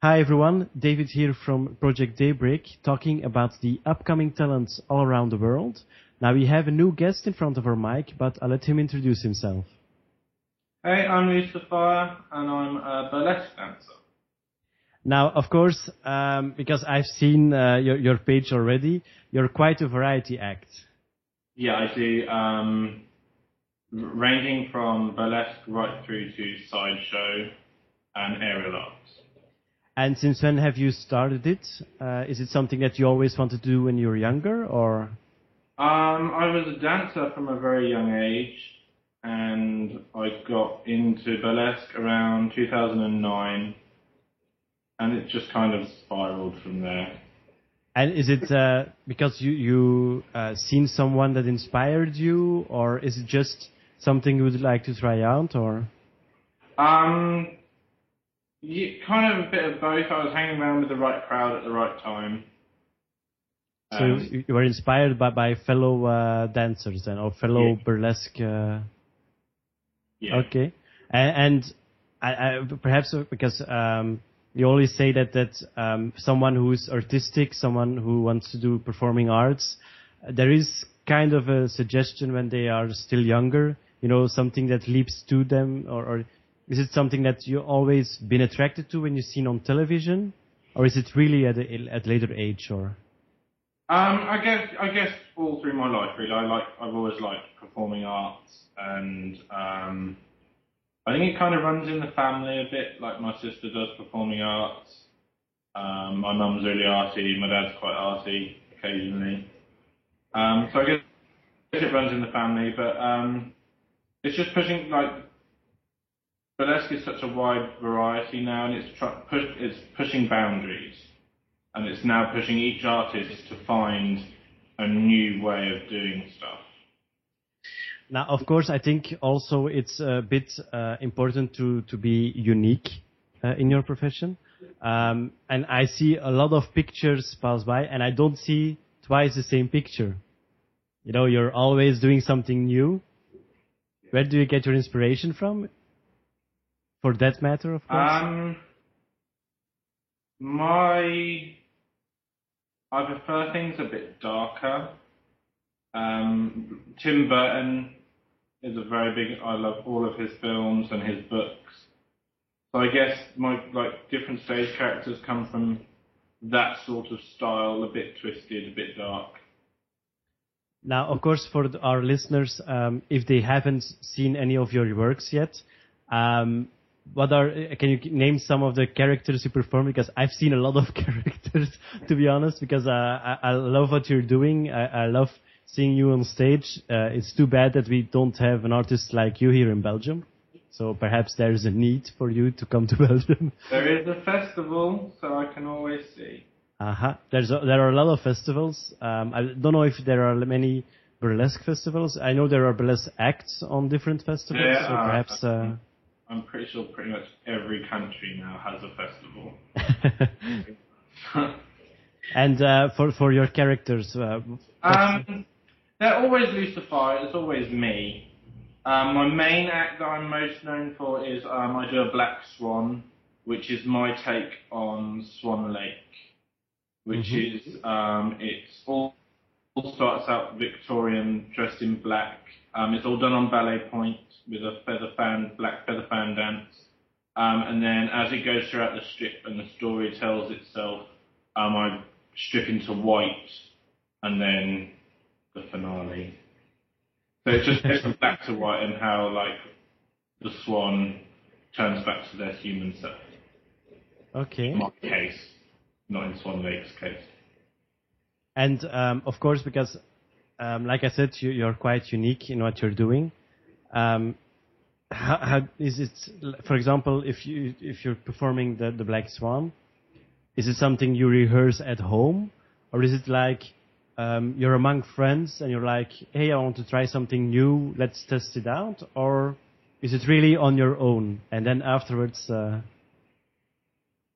Hi everyone, David here from Project Daybreak, talking about the upcoming talents all around the world. Now we have a new guest in front of our mic, but I'll let him introduce himself. Hey, I'm Lou Safire, and I'm a burlesque dancer. Now, of course, um, because I've seen uh, your, your page already, you're quite a variety act. Yeah, I do. Um, ranging from burlesque right through to sideshow and aerial arts. And since when have you started it? Uh, is it something that you always wanted to do when you were younger, or? Um, I was a dancer from a very young age, and I got into burlesque around 2009, and it just kind of spiraled from there. And is it uh, because you you uh, seen someone that inspired you, or is it just something you would like to try out, or? Um, yeah, kind of a bit of both. I was hanging around with the right crowd at the right time. So um, you were inspired by, by fellow uh, dancers then, or fellow yeah. burlesque. Uh... Yeah. Okay, and, and I, I, perhaps because um, you always say that that um, someone who is artistic, someone who wants to do performing arts, there is kind of a suggestion when they are still younger. You know, something that leaps to them, or, or is it something that you've always been attracted to when you've seen on television, or is it really at a, at later age, or? Um, I guess I guess all through my life, really. I like I've always liked performing arts, and um, I think it kind of runs in the family a bit. Like my sister does performing arts. Um, my mum's really arty. My dad's quite arty occasionally. Um, so I guess it runs in the family, but um, it's just pushing like burlesque is such a wide variety now, and it's tr- push, it's pushing boundaries, and it's now pushing each artist to find a new way of doing stuff. Now, of course, I think also it's a bit uh, important to to be unique uh, in your profession. Um, and I see a lot of pictures pass by, and I don't see twice the same picture. You know, you're always doing something new. Where do you get your inspiration from? For that matter, of course. Um, my I prefer things a bit darker. Um, Tim Burton is a very big. I love all of his films and his books. So I guess my like different stage characters come from that sort of style, a bit twisted, a bit dark. Now, of course, for our listeners, um, if they haven't seen any of your works yet, um, what are can you name some of the characters you perform? Because i've seen a lot of characters to be honest because uh, I, I, love what you're doing. I, I love seeing you on stage. Uh, it's too bad that we don't have an artist like you here in belgium. So perhaps there's a need for you to come to belgium. There is a festival so i can always see. Uh-huh. There's a, there are a lot of festivals. Um, i don't know if there are many burlesque festivals. I know there are burlesque acts on different festivals yeah, so perhaps uh, I'm pretty sure pretty much every country now has a festival. and uh, for for your characters, uh, um, they're always Lou Safire. It's always me. Um, my main act that I'm most known for is um, I do a Black Swan, which is my take on Swan Lake, which mm-hmm. is um, it's all, all starts out Victorian, dressed in black. Um, it's all done on ballet point with a feather fan, black feather fan dance. Um, and then as it goes throughout the strip and the story tells itself, um, I strip into white and then the finale. So it just goes from black to white and how like the swan turns back to their human self. Okay. In my case, not in Swan Lake's case. And um, of course, because um, like I said, you, are quite unique in what you're doing. Um, how, how is it? For example, if you if you're performing the the Black Swan, is it something you rehearse at home, or is it like um, you're among friends and you're like, hey, I want to try something new, let's test it out, or is it really on your own and then afterwards? Uh...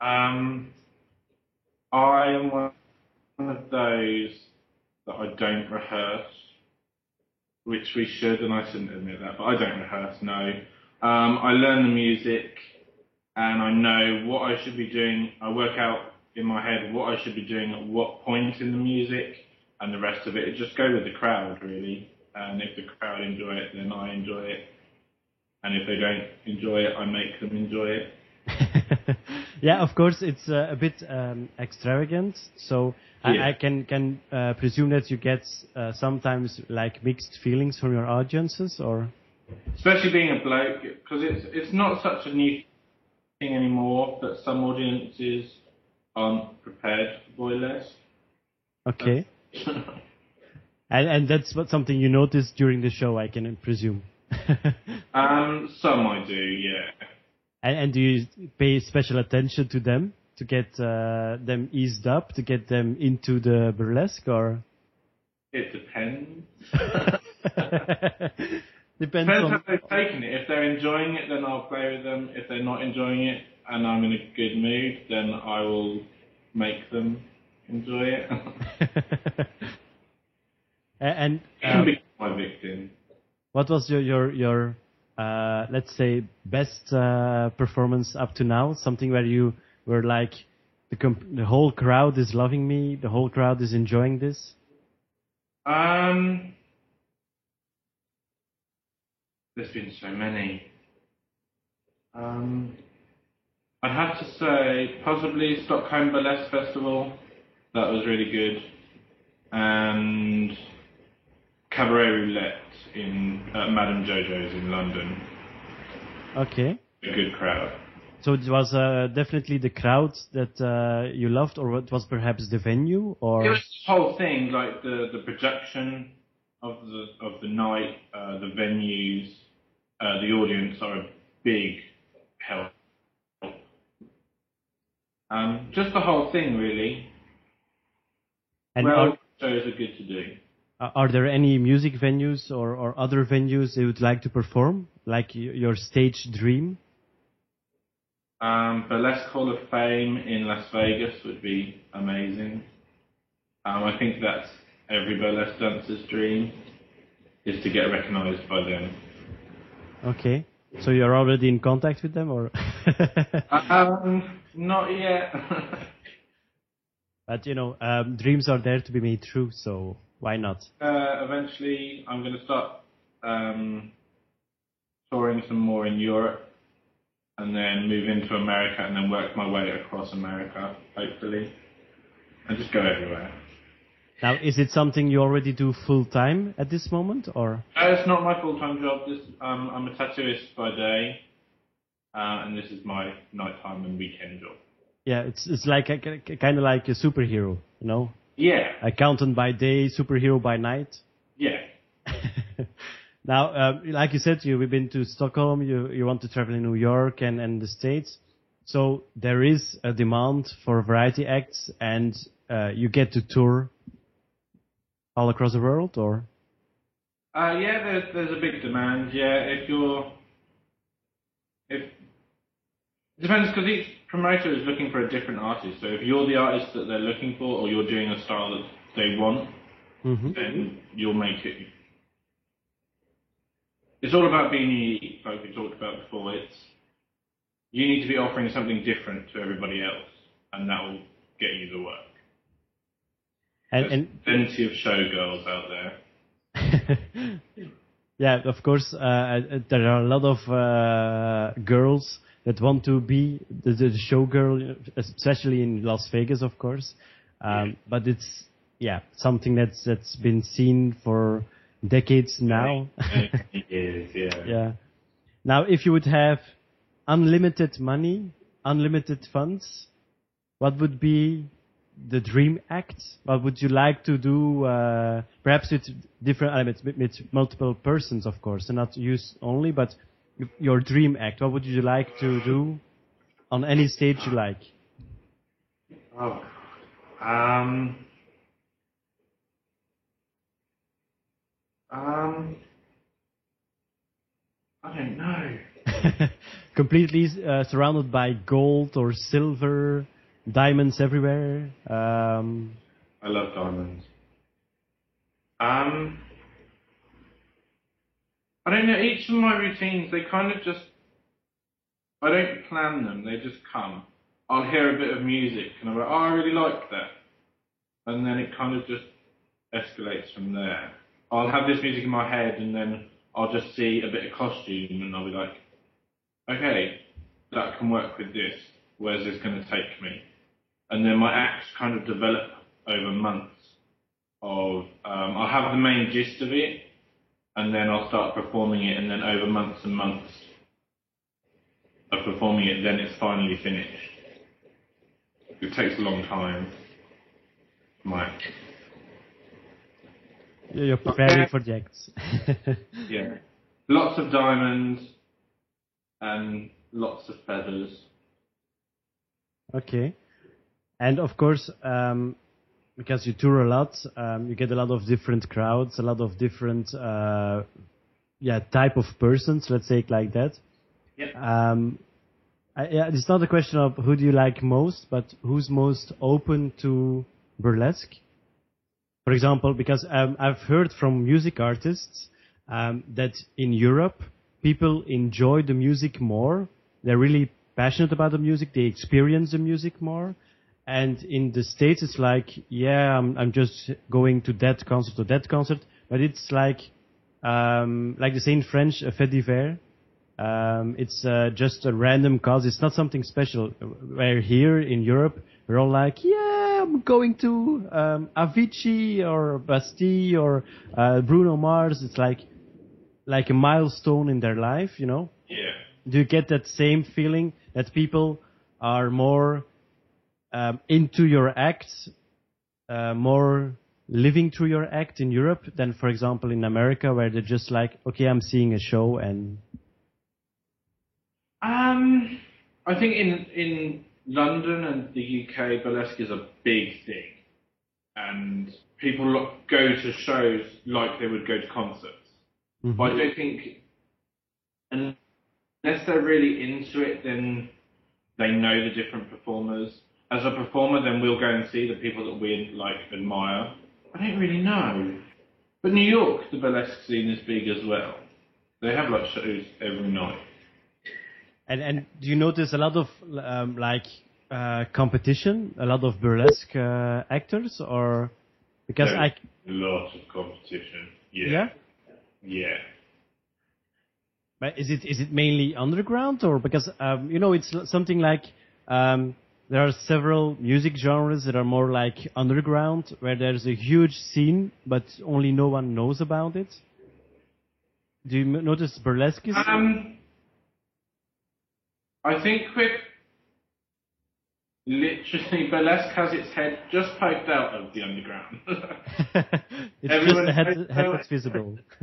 Um, I am one of those that I don't rehearse which we should, and I shouldn't admit that, but I don't rehearse, no. Um, I learn the music, and I know what I should be doing. I work out in my head what I should be doing at what point in the music, and the rest of it, it just go with the crowd really. And if the crowd enjoy it, then I enjoy it. And if they don't enjoy it, I make them enjoy it. yeah, of course, it's uh, a bit um, extravagant. So Yeah. I, I can can uh, presume that you get uh, sometimes like mixed feelings from your audiences, or Especially being a bloke, because it's it's not such a new thing anymore that some audiences aren't prepared for boylesque. okay. And, and that's what something you noticed during the show, I can presume. um, some I do, yeah. And, and do you pay special attention to them to get uh, them eased up, to get them into the burlesque, or It depends. depends Depends on how they've taken it. If they're enjoying it, then I'll play with them. If they're not enjoying it and I'm in a good mood, then I will make them enjoy it. and Can um, be my victim. what was your your your uh, let's say best uh, performance up to now? Something where you were like the the whole crowd is loving me, the whole crowd is enjoying this. Um, there's been so many. Um, I'd have to say possibly Stockholm Burlesque Festival. That was really good, and Cabaret Roulette in uh, Madame Jojo's in London. Okay. A good crowd. So it was uh, definitely the crowd that uh, you loved, or what was perhaps the venue, or It was the whole thing, like the the production of the of the night, uh, the venues, uh, the audience are a big help. Um, just the whole thing, really. and well, shows are good to do. Are there any music venues or, or other venues you would like to perform, like your stage dream? Um, Burlesque Hall of Fame in Las Vegas would be amazing. Um, I think that's every burlesque dancer's dream, is to get recognised by them. Okay. So you're already in contact with them, or? Um, not yet. but you know, um, dreams are there to be made true, so why not? uh, eventually, I'm going to start um, touring some more in Europe, and then move into America, and then work my way across America, hopefully, and just go everywhere. Now, is it something you already do full time at this moment, or? Uh, it's not my full-time job. This, um, I'm a tattooist by day, uh, and this is my nighttime and weekend job. Yeah, it's it's like a, kind of like a superhero, you know, Yeah, accountant by day, superhero by night. yeah. now, um, like you said, you, we've been to Stockholm. You you want to travel in New York and and the States. So there is a demand for variety acts, and uh, you get to tour all across the world, or Uh, yeah, there's there's a big demand. Yeah, if you're, if it depends because each promoter is looking for a different artist. So if you're the artist that they're looking for, or you're doing a style that they want, hmm then you'll make it. It's all about being unique, like we talked about before. It's you need to be offering something different to everybody else, and that will get you the work. and and plenty of showgirls out there. yeah, of course, uh, uh, there are a lot of uh, girls that want to be the, the showgirl, especially in Las Vegas, of course. Um, but it's yeah something that's that's been seen for decades now. is, yeah. yeah. Now, if you would have unlimited money, unlimited funds, what would be the dream act? What would you like to do? Uh, perhaps with different elements, with, with multiple persons, of course, and not use only, but your dream act. What would you like to do on any stage you like? Oh, um, um, I don't know. Completely uh, surrounded by gold or silver, diamonds everywhere. Um, I love diamonds. Um, I don't know. Each of my routines, they kind of just. I don't plan them; they just come. I'll hear a bit of music and I'm like, oh, I really like that, and then it kind of just escalates from there. I'll have this music in my head and then I'll just see a bit of costume and I'll be like, okay, that can work with this. Where's this going to take me? And then my acts kind of develop over months of, um, I'll have the main gist of it and then I'll start performing it and then over months and months of performing it, then it's finally finished. It takes a long time. Mike. Yeah, you're preparing for the yeah. Lots of diamonds and lots of feathers. Okay. And of course, um, because you tour a lot, um, you get a lot of different crowds, a lot of different, uh, yeah, type of persons. Let's say it like that. Yeah. Um, I, yeah, it's not a question of who do you like most, but who's most open to burlesque. For example, because um, I've heard from music artists um, that in Europe people enjoy the music more. They're really passionate about the music. They experience the music more. And in the States, it's like, yeah, I'm, I'm just going to that concert or that concert. But it's like, um, like they say in French, a fait divers. Um, it's uh, just a random cause. It's not something special. Where here in Europe, we're all like, yeah, I'm going to um, Avicii or Bastille or uh, Bruno Mars. It's like like a milestone in their life, you know. Yeah. Do you get that same feeling that people are more um, into your act, uh, more living through your act in Europe than, for example, in America, where they're just like, okay, I'm seeing a show and Um, I think in in London and the UK, burlesque is a big thing, and people lo- go to shows like they would go to concerts. But I don't think, unless they're really into it, then they know the different performers. As a performer, then we'll go and see the people that we like admire. I don't really know, but New York, the burlesque scene is big as well. They have like shows every night. And and do you notice a lot of um, like uh, competition, a lot of burlesque uh, actors, or because There's I a lot of competition. Yeah. yeah, Yeah. but is it is it mainly underground or because um, you know it's something like um, there are several music genres that are more like underground where there's a huge scene but only no one knows about it. Do you notice burlesque is? Um, I think we're literally burlesque has its head just poked out of the underground. it's everyone- just head, head that's visible.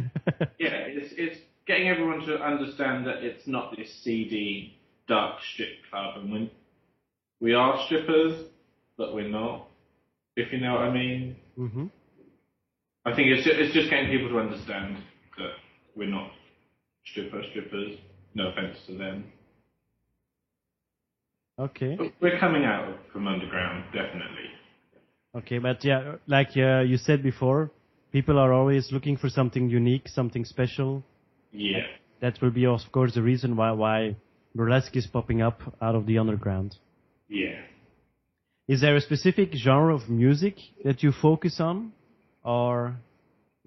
yeah, it's it's getting everyone to understand that it's not this seedy, dark strip club, and we we are strippers, but we're not. If you know what I mean. hmm I think it's just, it's just getting people to understand that we're not stripper strippers. No offense to them. Okay. But we're coming out from underground, definitely. Okay, but yeah, like uh, you said before, people are always looking for something unique, something special. Yeah. That will be, of course, the reason why why burlesque is popping up out of the underground. Yeah. Is there a specific genre of music that you focus on, or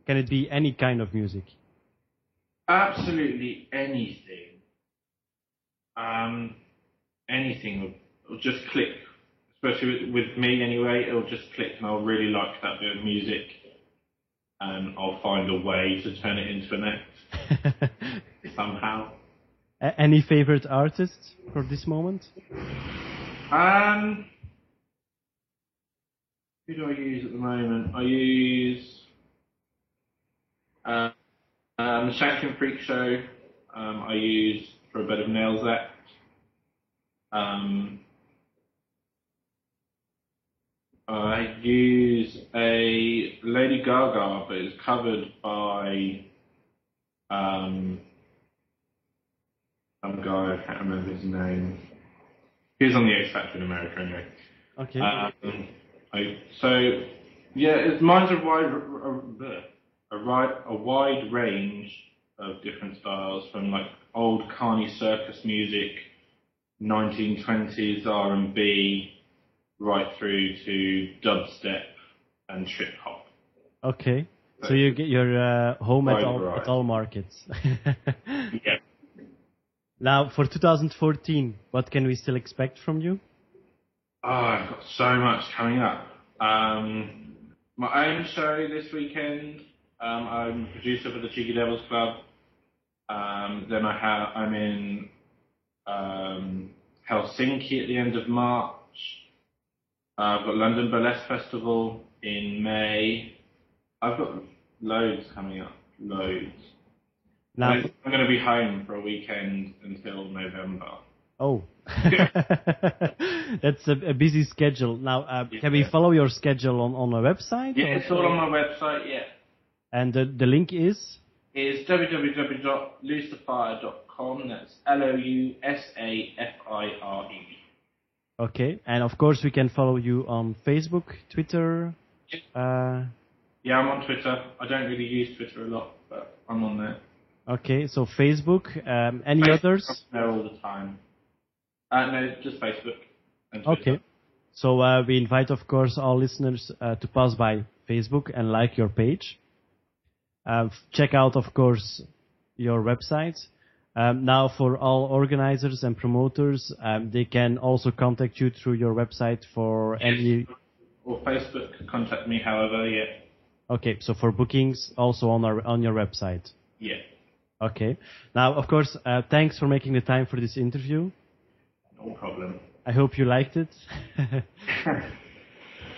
can it be any kind of music? Absolutely anything. Um, anything will, will just click. Especially with, with me anyway, it'll just click and I'll really like that bit of music. And I'll find a way to turn it into an act somehow. A- any favorite artists for this moment? Um, who do I use at the moment? I use uh, um, the Shanklin Freak Show. Um, I use for a bit of Nails Act. Um, I use a Lady Gaga, but it's covered by um, some guy. I can't remember his name. He was on the X Factor in America anyway. Okay. Um, I, so yeah, it's, mine's a wide, a, a, a, a wide range of different styles, from like old carny circus music 1920s R&B right through to dubstep and trip hop. Okay. So you get your uh, home at all, at all markets. Yeah. Now, for 2014, what can we still expect from you? Oh, I've got so much coming up. Um, my own show this weekend. Um, I'm producer for the Cheeky Devils Club. Um, then I have I'm in um, Helsinki at the end of March. Uh, I've got London Burlesque Festival in May. I've got loads coming up, loads. Now, I'm going to be home for a weekend until November. oh, that's a, a busy schedule. Now, uh, can we Yeah. follow your schedule on on a website? Yeah, it's all on my website. Yeah. And the, the link is is www.lousafire.com. That's L O U S A F I R E. okay. And of course, we can follow you on Facebook, Twitter. Yep. Uh, Yeah, I'm on Twitter. I don't really use Twitter a lot, but I'm on there. Okay, so Facebook. Um, any Facebook, others? There all the time. Uh, no, just Facebook. Okay. So uh, we invite, of course, all listeners uh, to pass by Facebook and like your page. Uh, check out, of course, your website. Um, now, for all organizers and promoters, um, they can also contact you through your website for any. Or Facebook. Contact me, however. Yeah. Okay, so for bookings, also on our on your website. Yeah. Okay. Now, of course, uh, thanks for making the time for this interview. No problem. I hope you liked it.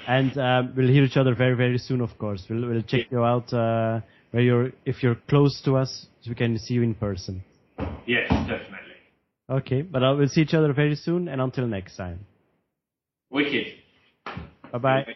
and um, we'll hear each other very, very soon. Of course, we'll we'll check you out uh, where you're if you're close to us, so we can see you in person. yes, definitely. Okay, but uh, we'll see each other very soon. And until next time, Wicked. bye bye.